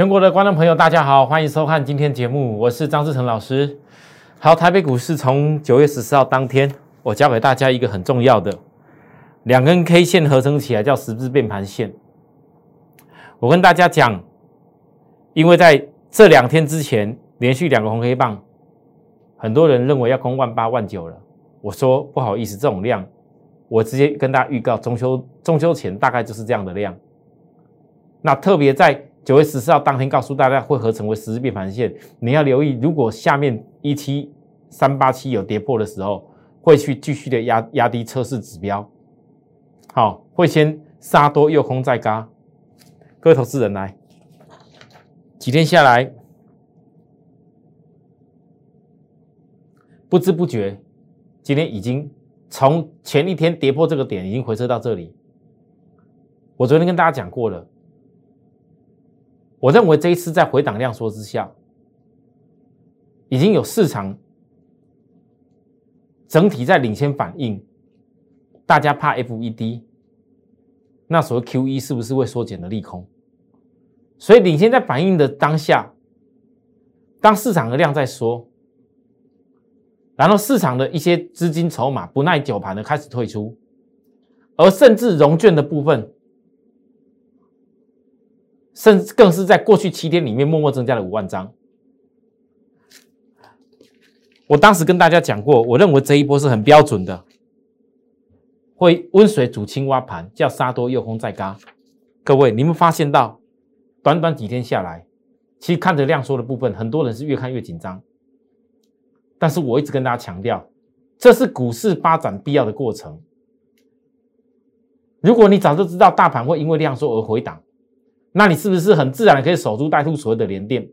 全国的观众朋友，大家好，欢迎收看今天节目，我是张志成老师。好，台北股市从九月十四号当天，我教给大家一个很重要的两根 K 线合成起来叫十字变盘线。我跟大家讲，因为在这两天之前连续两个红黑棒，很多人认为要攻万八万九了。我说不好意思，这种量，我直接跟大家预告，中秋中秋前大概就是这样的量。那特别在九月十四号当天告诉大家会合成为十字变盘线，你要留意，如果下面一七三八七有跌破的时候，会去继续的压压低测试指标，好，会先杀多又空再嘎。各位投资人来，几天下来，不知不觉，今天已经从前一天跌破这个点，已经回撤到这里。我昨天跟大家讲过了。我认为这一次在回档量缩之下，已经有市场整体在领先反应，大家怕 FED，那所谓 QE 是不是会缩减的利空？所以领先在反应的当下，当市场的量在缩，然后市场的一些资金筹码不耐久盘的开始退出，而甚至融券的部分。甚至更是在过去七天里面默默增加了五万张。我当时跟大家讲过，我认为这一波是很标准的，会温水煮青蛙盘，叫杀多诱空再嘎。各位，你们发现到短短几天下来，其实看着量缩的部分，很多人是越看越紧张。但是我一直跟大家强调，这是股市发展必要的过程。如果你早就知道大盘会因为量缩而回档，那你是不是很自然的可以守株待兔所谓的连电？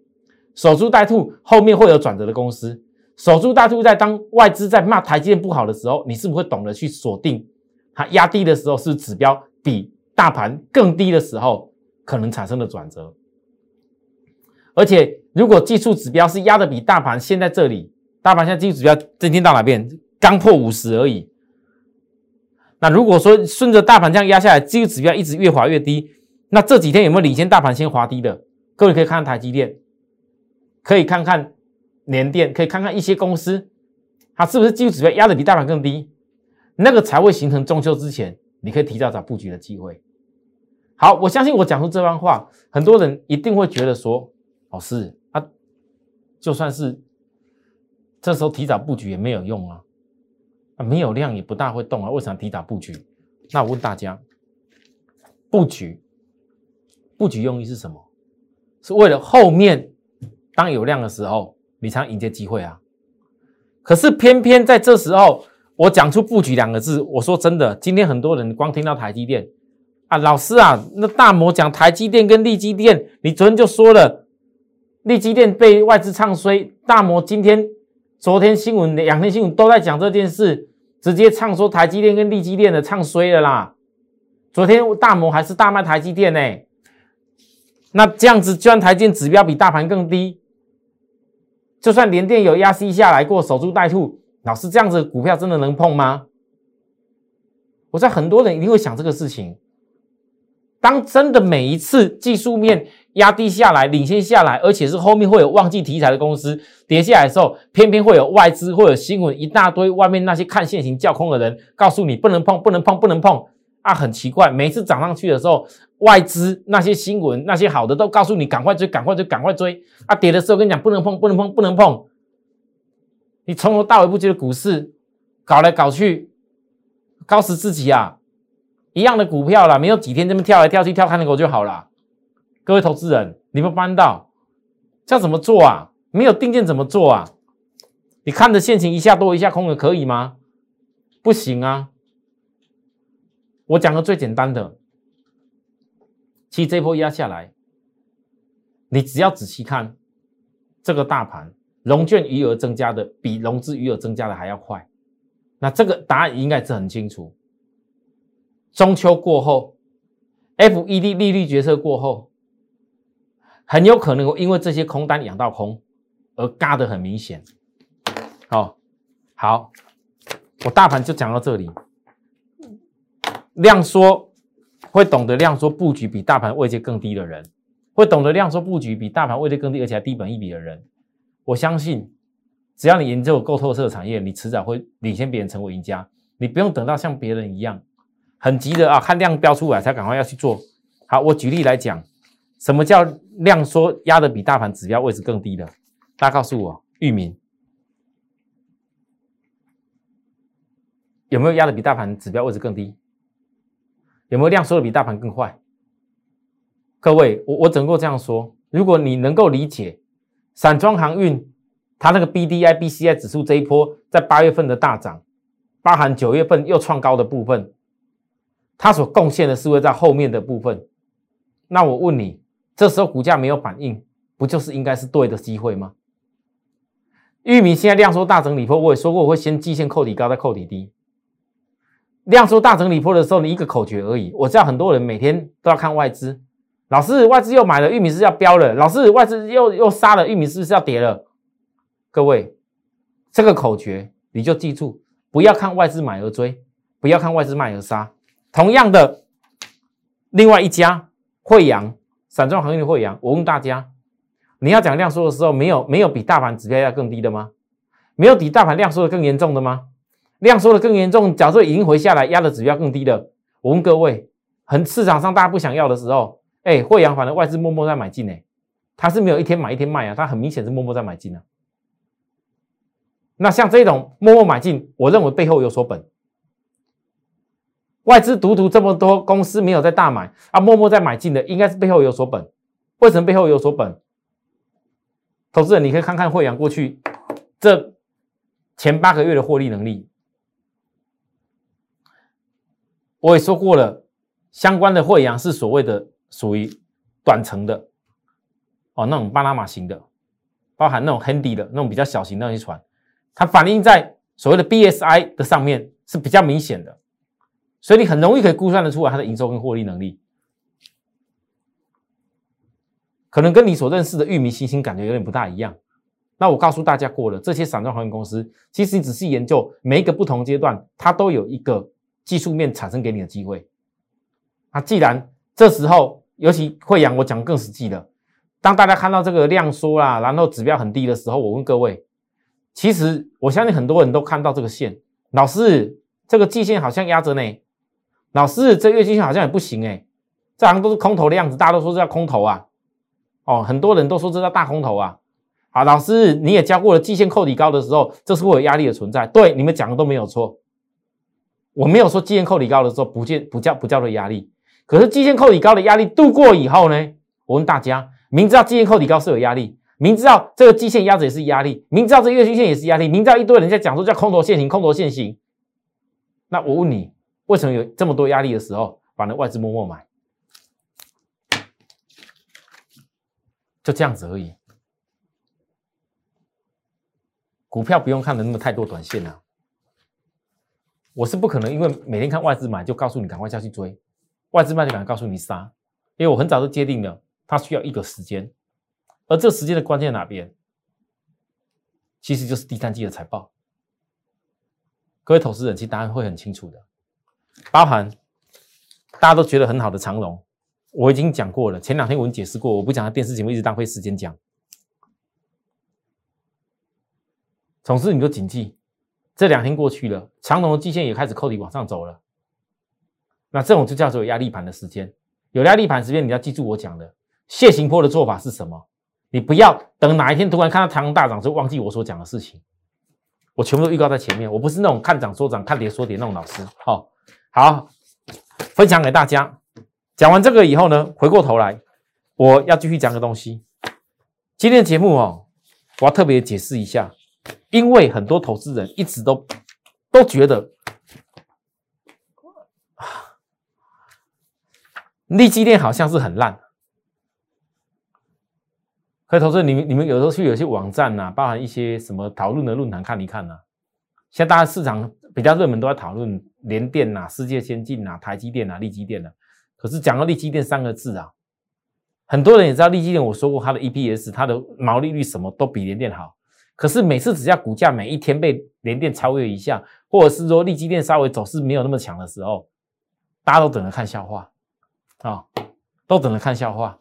守株待兔后面会有转折的公司，守株待兔在当外资在骂台积电不好的时候，你是不是会懂得去锁定它压低的时候是指标比大盘更低的时候可能产生的转折？而且如果技术指标是压的比大盘现在这里，大盘现在技术指标今天到哪边？刚破五十而已。那如果说顺着大盘这样压下来，技术指标一直越滑越低。那这几天有没有领先大盘先滑低的？各位可以看看台积电，可以看看联电，可以看看一些公司，它是不是技术指标压的比大盘更低？那个才会形成中秋之前，你可以提早找布局的机会。好，我相信我讲出这番话，很多人一定会觉得说，老师啊，就算是这时候提早布局也没有用啊，啊，没有量也不大会动啊，为什么提早布局？那我问大家，布局。布局用意是什么？是为了后面当有量的时候，你才能迎接机会啊！可是偏偏在这时候，我讲出布局两个字，我说真的，今天很多人光听到台积电啊，老师啊，那大摩讲台积电跟利基电，你昨天就说了，利基电被外资唱衰，大摩今天、昨天新闻两天新闻都在讲这件事，直接唱说台积电跟利基电的唱衰了啦。昨天大摩还是大卖台积电呢。那这样子，就算台积指标比大盘更低，就算连电有压息下来过，守株待兔，老师这样子股票真的能碰吗？我在很多人一定会想这个事情。当真的每一次技术面压低下来、领先下来，而且是后面会有旺季题材的公司跌下来的时候，偏偏会有外资或者新闻一大堆，外面那些看现行叫空的人告诉你不能碰、不能碰、不能碰。啊，很奇怪，每次涨上去的时候，外资那些新闻那些好的都告诉你赶快追，赶快追，赶快追。啊，跌的时候跟你讲不能碰，不能碰，不能碰。你从头到尾不觉得股市搞来搞去，搞死自己啊！一样的股票啦，没有几天这么跳来跳去，跳看的狗就好了。各位投资人，你们搬到这样怎么做啊？没有定见怎么做啊？你看着现情一下多一下空的可以吗？不行啊！我讲个最简单的，其实这波压下来，你只要仔细看这个大盘，融券余额增加的比融资余额增加的还要快，那这个答案应该是很清楚。中秋过后，FED 利率决策过后，很有可能因为这些空单养到空而嘎的很明显。好，好，我大盘就讲到这里。量缩会懂得量缩布局比大盘位阶更低的人，会懂得量缩布局，比大盘位置更低，而且还低本一比的人，我相信，只要你研究够透彻的产业，你迟早会领先别人成为赢家。你不用等到像别人一样很急的啊，看量标出来才赶快要去做。好，我举例来讲，什么叫量缩压的比大盘指标位置更低的？大家告诉我，域名有没有压的比大盘指标位置更低？有没有量缩的比大盘更快？各位，我我只能够这样说：如果你能够理解散装航运它那个 B D I B C I 指数这一波在八月份的大涨，包含九月份又创高的部分，它所贡献的是会在后面的部分。那我问你，这时候股价没有反应，不就是应该是对的机会吗？玉米现在量缩大整理波，我也说过我会先季线扣底高，再扣底低。量缩大整理破的时候，你一个口诀而已。我知道很多人每天都要看外资。老师，外资又买了玉米是要飙了。老师，外资又又杀了玉米是不是要跌了？各位，这个口诀你就记住，不要看外资买而追，不要看外资卖而杀。同样的，另外一家惠阳散装航运的惠阳，我问大家，你要讲量缩的时候，没有没有比大盘指标要更低的吗？没有比大盘量缩的更严重的吗？量缩的更严重，假设已经回下来，压的指标更低的，我问各位，很市场上大家不想要的时候。哎，惠阳反正外资默默在买进呢，他是没有一天买一天卖啊，他很明显是默默在买进啊。那像这种默默买进，我认为背后有所本。外资独独这么多公司没有在大买啊，默默在买进的，应该是背后有所本。为什么背后有所本？投资人你可以看看惠阳过去这前八个月的获利能力，我也说过了，相关的惠阳是所谓的。属于短程的哦，那种巴拿马型的，包含那种 handy 的那种比较小型的那些船，它反映在所谓的 BSI 的上面是比较明显的，所以你很容易可以估算得出来它的营收跟获利能力，可能跟你所认识的域名、星星感觉有点不大一样。那我告诉大家过了，这些散装航运公司，其实你仔细研究每一个不同阶段，它都有一个技术面产生给你的机会。那既然这时候，尤其惠阳，我讲更实际的。当大家看到这个量缩啦，然后指标很低的时候，我问各位，其实我相信很多人都看到这个线，老师，这个季线好像压着呢。老师，这月均线好像也不行哎，这好像都是空头的样子，大家都说这叫空头啊。哦，很多人都说这叫大空头啊。好，老师你也教过了，季线扣底高的时候，这是会有压力的存在。对，你们讲的都没有错。我没有说季线扣底高的时候不见不叫不叫做压力。可是，基线扣底高的压力度过以后呢？我问大家，明知道基线扣底高是有压力，明知道这个基线压着也是压力，明知道这月均线也是压力，明知道一堆人在讲说叫空头现行，空头现行。那我问你，为什么有这么多压力的时候，把那外资默默买？就这样子而已。股票不用看的那么太多短线啊。我是不可能因为每天看外资买就告诉你赶快下去追。外资卖就敢告诉你杀，因为我很早就界定了，它需要一个时间，而这时间的关键哪边？其实就是第三季的财报。各位投资人，其实答案会很清楚的，包含大家都觉得很好的长龙，我已经讲过了，前两天我已经解释过，我不讲电视节目，一直浪费时间讲。总之，你就谨记，这两天过去了，长龙的季线也开始扣底往上走了。那这种就叫做有压力盘的时间，有压力盘时间，你要记住我讲的蟹行坡的做法是什么？你不要等哪一天突然看到台阳大涨就忘记我所讲的事情，我全部都预告在前面。我不是那种看涨说涨、看跌说跌那种老师。好，好，分享给大家。讲完这个以后呢，回过头来，我要继续讲个东西。今天的节目哦，我要特别解释一下，因为很多投资人一直都都觉得。利基店好像是很烂，可以投资你们，你们有时候去有些网站呐，包含一些什么讨论的论坛看一看呐。现在大家市场比较热门都在讨论联电呐、世界先进呐、台积电呐、利基电呐。可是讲到利基电三个字啊，很多人也知道利基电，我说过它的 EPS、它的毛利率什么都比联电好。可是每次只要股价每一天被联电超越一下，或者是说利基电稍微走势没有那么强的时候，大家都等着看笑话。啊，都等着看笑话。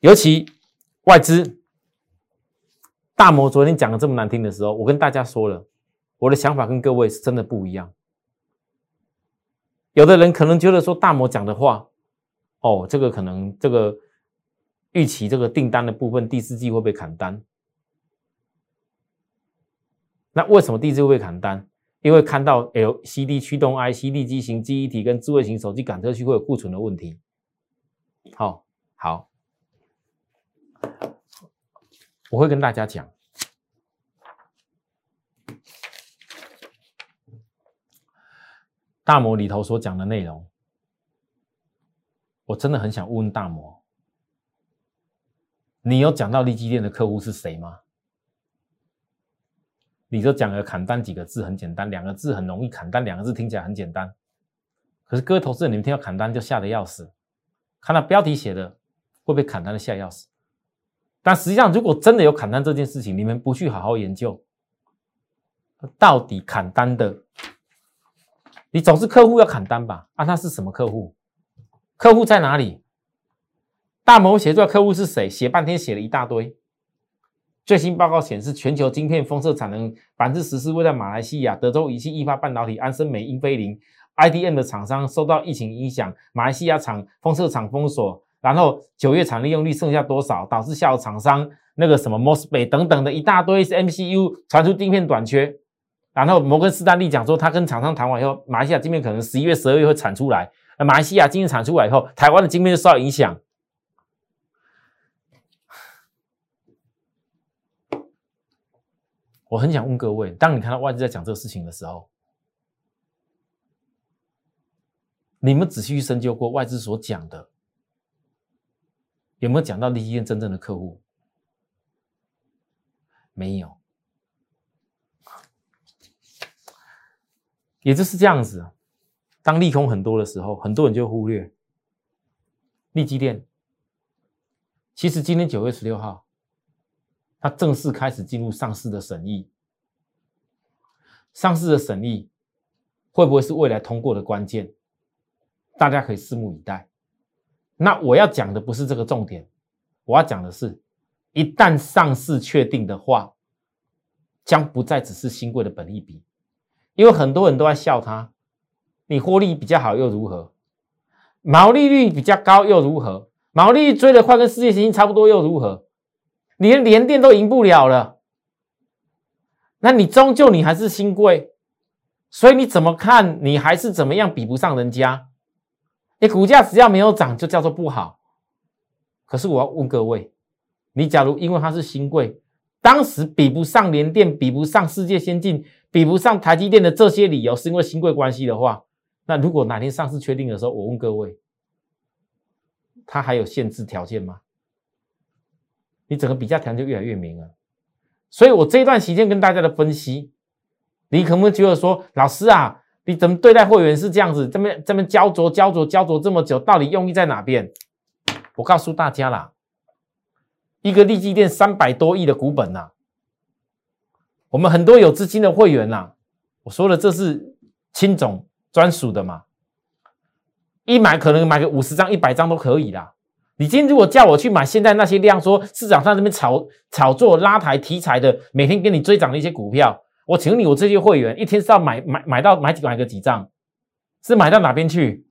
尤其外资大摩昨天讲的这么难听的时候，我跟大家说了，我的想法跟各位是真的不一样。有的人可能觉得说大摩讲的话，哦，这个可能这个预期这个订单的部分第四季会被砍单。那为什么第四季会被砍单？因为看到 LCD 驱动 IC、立基型记忆体跟智慧型手机感测器会有库存的问题。好，好，我会跟大家讲。大摩里头所讲的内容，我真的很想问问大摩：你有讲到立基电的客户是谁吗？你就讲了砍单几个字很简单，两个字很容易砍单，两个字听起来很简单。可是各位投资人，你们听到砍单就吓得要死，看到标题写的会被砍单的吓要死。但实际上，如果真的有砍单这件事情，你们不去好好研究，到底砍单的？你总是客户要砍单吧？啊，那是什么客户？客户在哪里？大摩写出来客户是谁？写半天写了一大堆。最新报告显示，全球晶片封测产能百分之十四位在马来西亚、德州仪器、易发半导体、安森美、英飞凌、IDM 的厂商受到疫情影响，马来西亚厂封测厂封锁，然后九月产利用率剩下多少，导致下游厂商那个什么 Mosfet 等等的一大堆 MCU 传出晶片短缺。然后摩根士丹利讲说，他跟厂商谈完以后，马来西亚晶片可能十一月、十二月会产出来。那马来西亚晶片产出来以后，台湾的晶片就受到影响。我很想问各位，当你看到外资在讲这个事情的时候，你们仔细去深究过外资所讲的，有没有讲到利基店真正的客户？没有。也就是这样子，当利空很多的时候，很多人就忽略利基电。其实今天九月十六号，它正式开始进入上市的审议。上市的审议会不会是未来通过的关键？大家可以拭目以待。那我要讲的不是这个重点，我要讲的是，一旦上市确定的话，将不再只是新贵的本利比。因为很多人都在笑他，你获利比较好又如何？毛利率比较高又如何？毛利率追得快跟世界先进差不多又如何？你连连电都赢不了了，那你终究你还是新贵，所以你怎么看你还是怎么样比不上人家？你股价只要没有涨就叫做不好。可是我要问各位，你假如因为它是新贵，当时比不上联电，比不上世界先进。比不上台积电的这些理由，是因为新贵关系的话，那如果哪天上市确定的时候，我问各位，它还有限制条件吗？你整个比价条件就越来越明了。所以我这一段时间跟大家的分析，你可不可以觉得说，老师啊，你怎么对待会员是这样子，这么这么焦灼、焦灼、焦灼这么久，到底用意在哪边？我告诉大家啦，一个利基店三百多亿的股本呐。我们很多有资金的会员呐，我说了这是青总专属的嘛，一买可能买个五十张、一百张都可以啦。你今天如果叫我去买现在那些量说市场上这边炒炒作拉抬题材的，每天给你追涨的一些股票，我请你，我这些会员一天是要买买买到买几买个几张？是买到哪边去？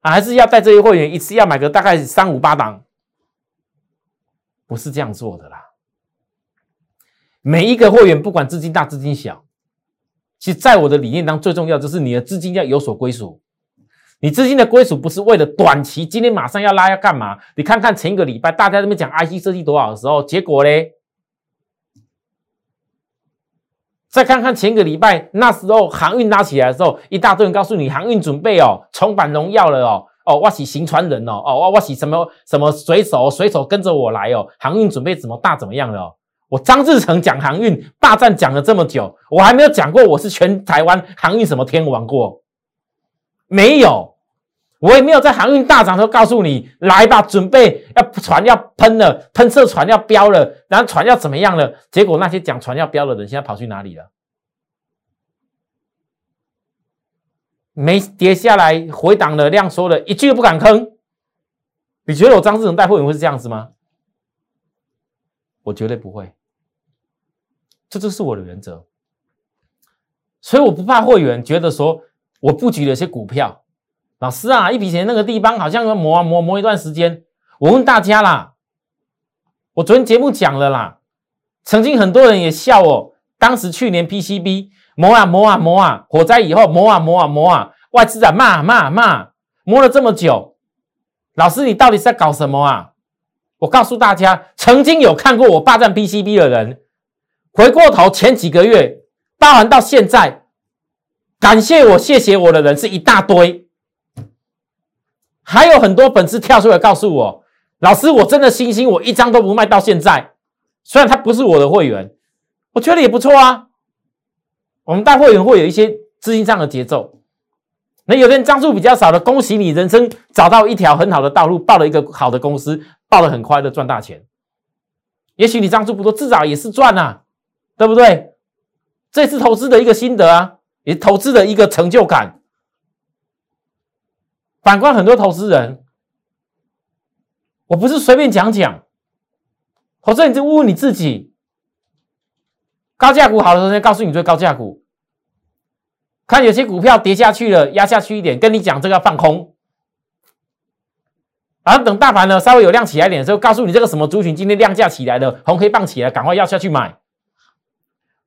啊，还是要带这些会员一次要买个大概三五八档？不是这样做的啦。每一个会员，不管资金大资金小，其实在我的理念当中，最重要就是你的资金要有所归属。你资金的归属不是为了短期，今天马上要拉要干嘛？你看看前一个礼拜大家这边讲 IC 设计多少的时候，结果嘞，再看看前一个礼拜那时候航运拉起来的时候，一大堆人告诉你航运准备哦，重返荣耀了哦，哦，我是行船人哦，哦，我我是什么什么水手，水手跟着我来哦，航运准备怎么大怎么样了哦。我张志成讲航运霸占讲了这么久，我还没有讲过我是全台湾航运什么天王过，没有，我也没有在航运大涨的时候告诉你来吧，准备要船要喷了，喷射船要飙了，然后船要怎么样了？结果那些讲船要飙的人现在跑去哪里了？没跌下来，回档了，量缩了，一句都不敢吭。你觉得我张志成带会员会是这样子吗？我绝对不会。这就是我的原则。所以我不怕会员觉得说我布局了一些股票，老师啊，一笔钱那个地方好像要磨啊磨磨一段时间。我问大家啦，我昨天节目讲了啦，曾经很多人也笑我，当时去年 PCB 磨啊磨啊磨啊，火灾以后磨啊磨啊磨啊，外资啊骂骂骂，磨了这么久，老师你到底是在搞什么啊？我告诉大家，曾经有看过我霸占 PCB 的人，回过头前几个月，包含到现在，感谢我、谢谢我的人是一大堆，还有很多粉丝跳出来告诉我。老师，我真的星星，我一张都不卖到现在。虽然他不是我的会员，我觉得也不错啊。我们带会员会有一些资金上的节奏。那有的人张数比较少的，恭喜你，人生找到一条很好的道路，报了一个好的公司，报了很快的赚大钱。也许你张数不多，至少也是赚啊，对不对？这次投资的一个心得啊，也投资的一个成就感。反观很多投资人。我不是随便讲讲，或者你就问问你自己，高价股好的时候，告诉你追高价股。看有些股票跌下去了，压下去一点，跟你讲这个要放空。然后等大盘呢稍微有量起来点的时候，告诉你这个什么族群今天量价起来了，红黑棒起来，赶快要下去买。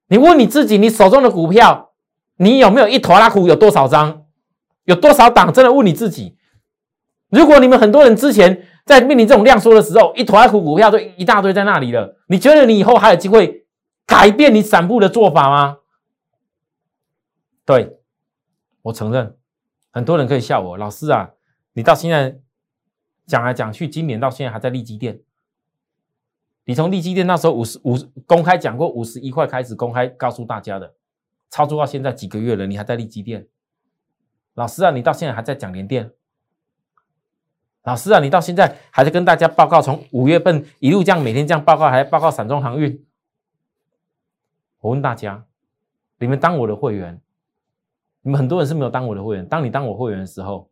你问你自己，你手中的股票，你有没有一坨拉股？有多少张？有多少档？真的问你自己。如果你们很多人之前。在面临这种量缩的时候，一坨股股票就一大堆在那里了。你觉得你以后还有机会改变你散步的做法吗？对，我承认，很多人可以笑我，老师啊，你到现在讲来讲去，今年到现在还在利基店。你从利基店那时候五十五公开讲过五十一块开始公开告诉大家的，操作到现在几个月了，你还在利基店。老师啊，你到现在还在讲联电。老师啊，你到现在还在跟大家报告，从五月份一路这样每天这样报告，还报告散装航运。我问大家，你们当我的会员，你们很多人是没有当我的会员。当你当我会员的时候，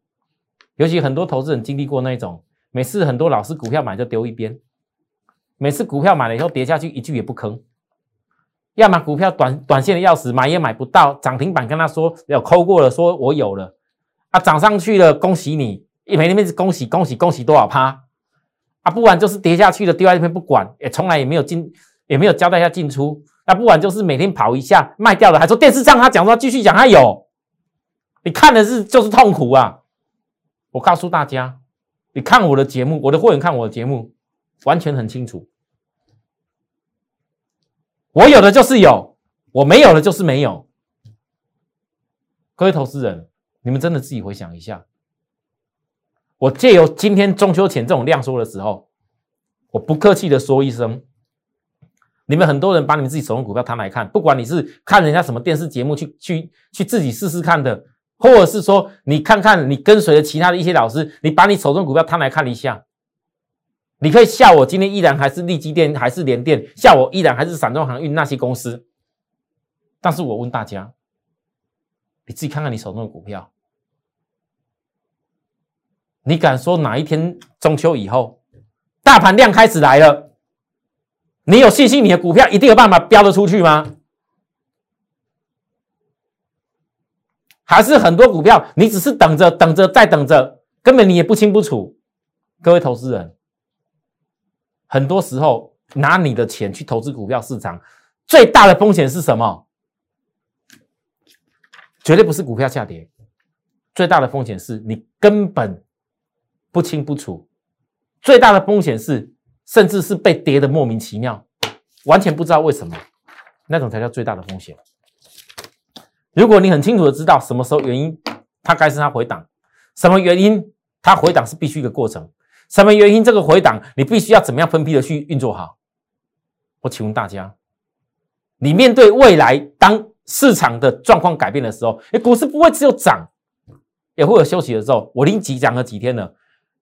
尤其很多投资人经历过那种，每次很多老师股票买就丢一边，每次股票买了以后跌下去一句也不吭，要么股票短短线的要死，买也买不到，涨停板跟他说要抠过了，说我有了，啊涨上去了，恭喜你。一赔那边是恭喜恭喜恭喜多少趴啊？不然就是跌下去了，丢在那边不管，也从来也没有进，也没有交代一下进出。那不然就是每天跑一下卖掉了，还说电视上他讲说继续讲他有，你看的是就是痛苦啊！我告诉大家，你看我的节目，我的会员看我的节目，完全很清楚，我有的就是有，我没有的就是没有。各位投资人，你们真的自己回想一下。我借由今天中秋前这种量缩的时候，我不客气的说一声，你们很多人把你们自己手中股票摊来看，不管你是看人家什么电视节目去去去自己试试看的，或者是说你看看你跟随的其他的一些老师，你把你手中股票摊来看一下，你可以笑我今天依然还是利基电还是联电，笑我依然还是散装航运那些公司，但是我问大家，你自己看看你手中的股票。你敢说哪一天中秋以后，大盘量开始来了，你有信心你的股票一定有办法飙得出去吗？还是很多股票你只是等着等着再等着，根本你也不清不楚。各位投资人，很多时候拿你的钱去投资股票市场，最大的风险是什么？绝对不是股票下跌，最大的风险是你根本。不清不楚，最大的风险是，甚至是被跌的莫名其妙，完全不知道为什么，那种才叫最大的风险。如果你很清楚的知道什么时候原因，它该是它回档，什么原因它回档是必须一个过程，什么原因这个回档你必须要怎么样分批的去运作好。我请问大家，你面对未来当市场的状况改变的时候，哎，股市不会只有涨，也会有休息的时候。我已经讲了几天了。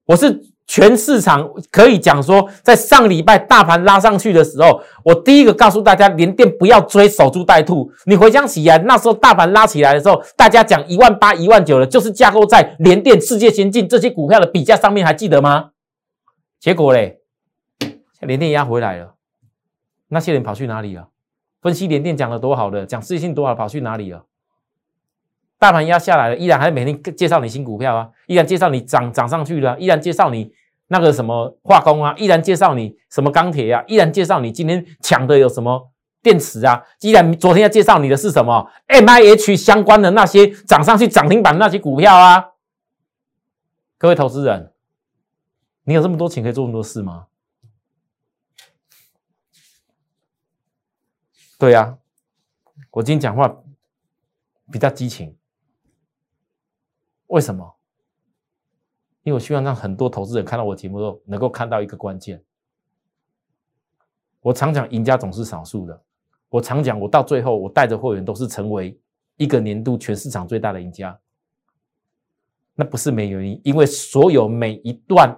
我是全市场可以讲说，在上礼拜大盘拉上去的时候，我第一个告诉大家，连电不要追，守株待兔。你回想起来，那时候大盘拉起来的时候，大家讲一万八、一万九的，就是架构在联电、世界先进这些股票的比价上面，还记得吗？结果嘞，连电压回来了，那些人跑去哪里了？分析连电讲的多好的，讲事情多好，跑去哪里了？大盘压下来了，依然还每天介绍你新股票啊，依然介绍你涨涨上去了，依然介绍你那个什么化工啊，依然介绍你什么钢铁啊，依然介绍你今天抢的有什么电池啊，依然昨天要介绍你的是什么 M I H 相关的那些涨上去涨停板的那些股票啊。各位投资人，你有这么多钱可以做那么多事吗？对呀，我今天讲话比较激情。为什么？因为我希望让很多投资人看到我节目后，能够看到一个关键。我常讲，赢家总是少数的。我常讲，我到最后，我带着会员都是成为一个年度全市场最大的赢家。那不是没原因，因为所有每一段，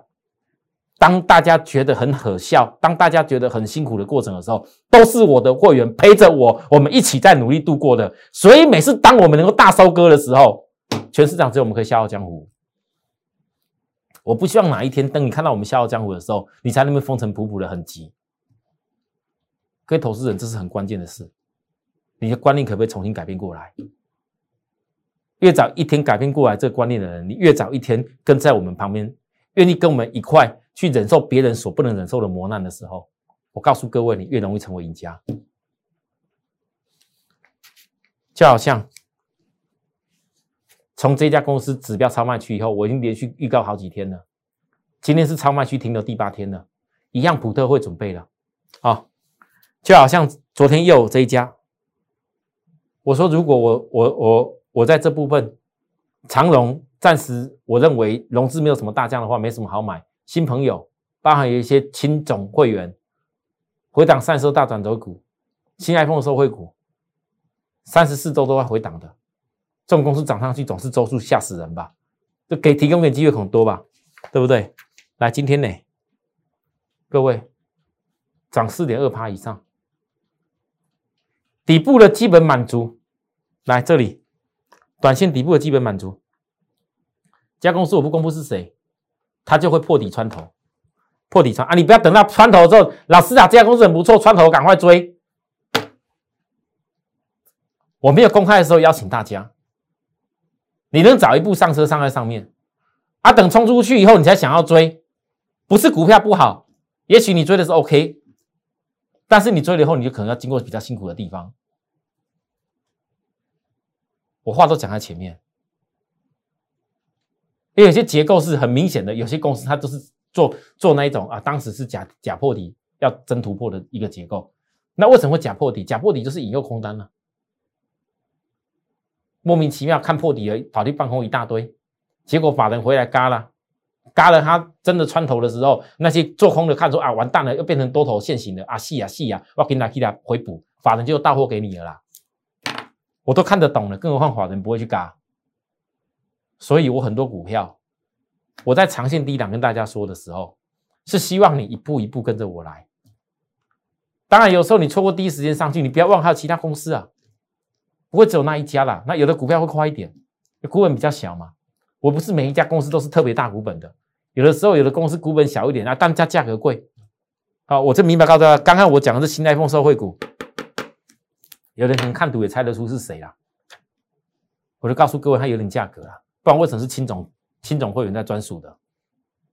当大家觉得很可笑，当大家觉得很辛苦的过程的时候，都是我的会员陪着我，我们一起在努力度过的。所以每次当我们能够大收割的时候，全市场只有我们可以笑傲江湖。我不希望哪一天，等你看到我们笑傲江湖的时候，你才那么风尘仆仆的很急。各位投资人，这是很关键的事，你的观念可不可以重新改变过来？越早一天改变过来这个观念的人，你越早一天跟在我们旁边，愿意跟我们一块去忍受别人所不能忍受的磨难的时候，我告诉各位，你越容易成为赢家。就好像。从这家公司指标超卖区以后，我已经连续预告好几天了。今天是超卖区停留第八天了，一样普特会准备了。啊，就好像昨天又有这一家，我说如果我我我我在这部分长荣暂时我认为融资没有什么大降的话，没什么好买。新朋友，包含有一些亲总会员回档三十大转折股，新 iPhone 的收汇股，三十四周都要回档的。这种公司涨上去总是周数吓死人吧？就给提供点机会很多吧，对不对？来，今天呢，各位涨四点二趴以上，底部的基本满足。来这里，短线底部的基本满足。这家公司我不公布是谁，他就会破底穿头，破底穿啊！你不要等到穿头之后，老师啊，这家公司很不错，穿头赶快追。我没有公开的时候邀请大家。你能早一步上车上在上面，啊，等冲出去以后你才想要追，不是股票不好，也许你追的是 OK，但是你追了以后你就可能要经过比较辛苦的地方。我话都讲在前面，因为有些结构是很明显的，有些公司它都是做做那一种啊，当时是假假破底要真突破的一个结构，那为什么会假破底？假破底就是引诱空单了。莫名其妙看破底了，跑去放空一大堆，结果法人回来嘎了，嘎了他真的穿头的时候，那些做空的看出啊完蛋了，又变成多头现行的啊细啊细啊，我给你给他回补，法人就到货给你了啦，我都看得懂了，更何况法人不会去嘎，所以我很多股票，我在长线低档跟大家说的时候，是希望你一步一步跟着我来，当然有时候你错过第一时间上去，你不要忘还有其他公司啊。不会只有那一家啦，那有的股票会快一点，股本比较小嘛。我不是每一家公司都是特别大股本的，有的时候有的公司股本小一点啊，但价价格贵。好，我这明白告诉大家，刚刚我讲的是新 iPhone 受惠股，有人可能看图也猜得出是谁啦。我就告诉各位，它有点价格啊，不然为什么是青总青总会员在专属的？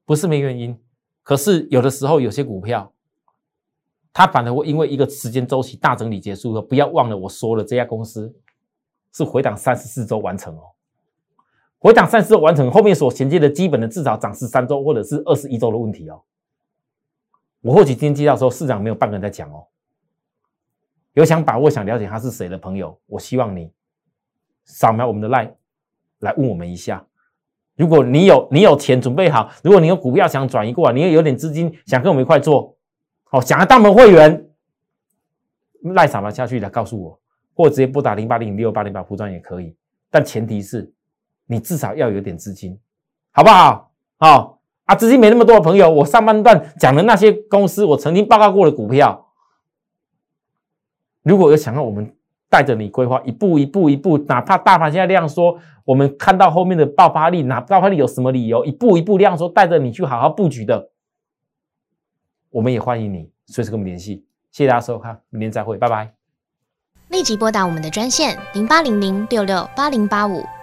不是没原因。可是有的时候有些股票。它反而会因为一个时间周期大整理结束后，不要忘了我说了，这家公司是回档三十四周完成哦。回档三十四周完成，后面所衔接的基本的至少涨十三周或者是二十一周的问题哦。我或许今天接到时候，市场没有半个人在讲哦。有想把握、想了解他是谁的朋友，我希望你扫描我们的 line 来问我们一下。如果你有你有钱准备好，如果你有股票想转移过来，你也有点资金想跟我们一块做。好，想要当门会员，赖傻了下去来告诉我，或直接拨打零八零六八零八铺装也可以，但前提是你至少要有点资金，好不好？好啊，资金没那么多的朋友，我上半段讲的那些公司，我曾经报告过的股票，如果有想要我们带着你规划一步一步一步，哪怕大盘现在量缩，我们看到后面的爆发力，哪爆发力有什么理由，一步一步量缩，带着你去好好布局的。我们也欢迎你随时跟我们联系。谢谢大家收看，明天再会，拜拜。立即拨打我们的专线零八零零六六八零八五